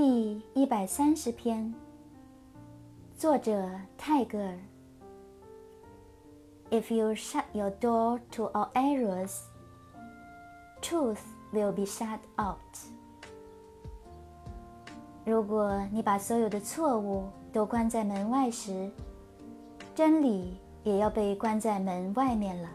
第一百三十篇，作者泰戈尔。If you shut your door to all errors, truth will be shut out. 如果你把所有的错误都关在门外时，真理也要被关在门外面了。